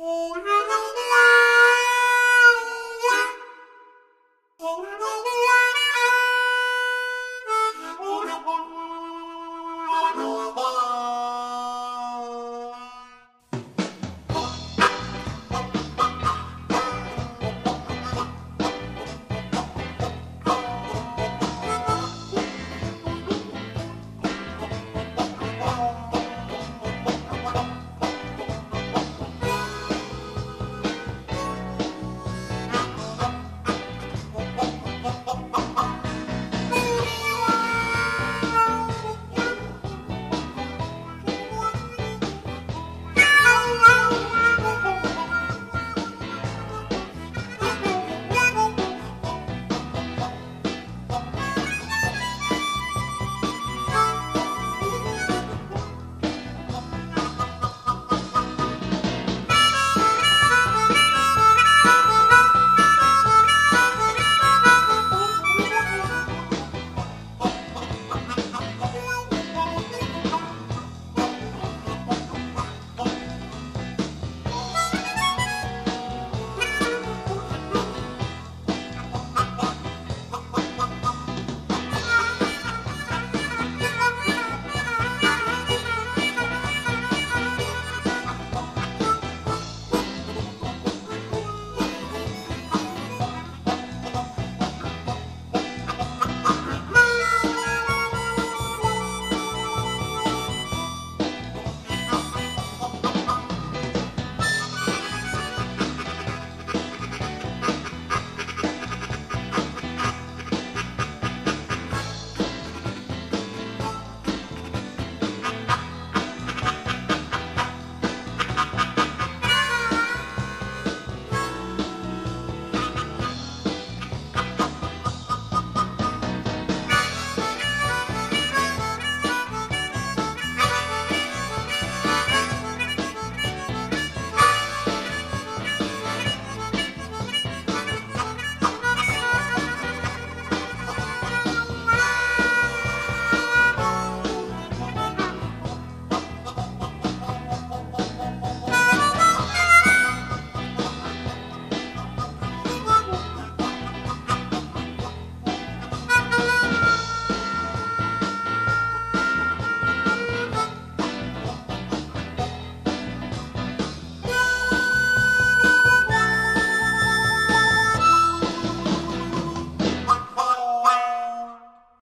Oh no!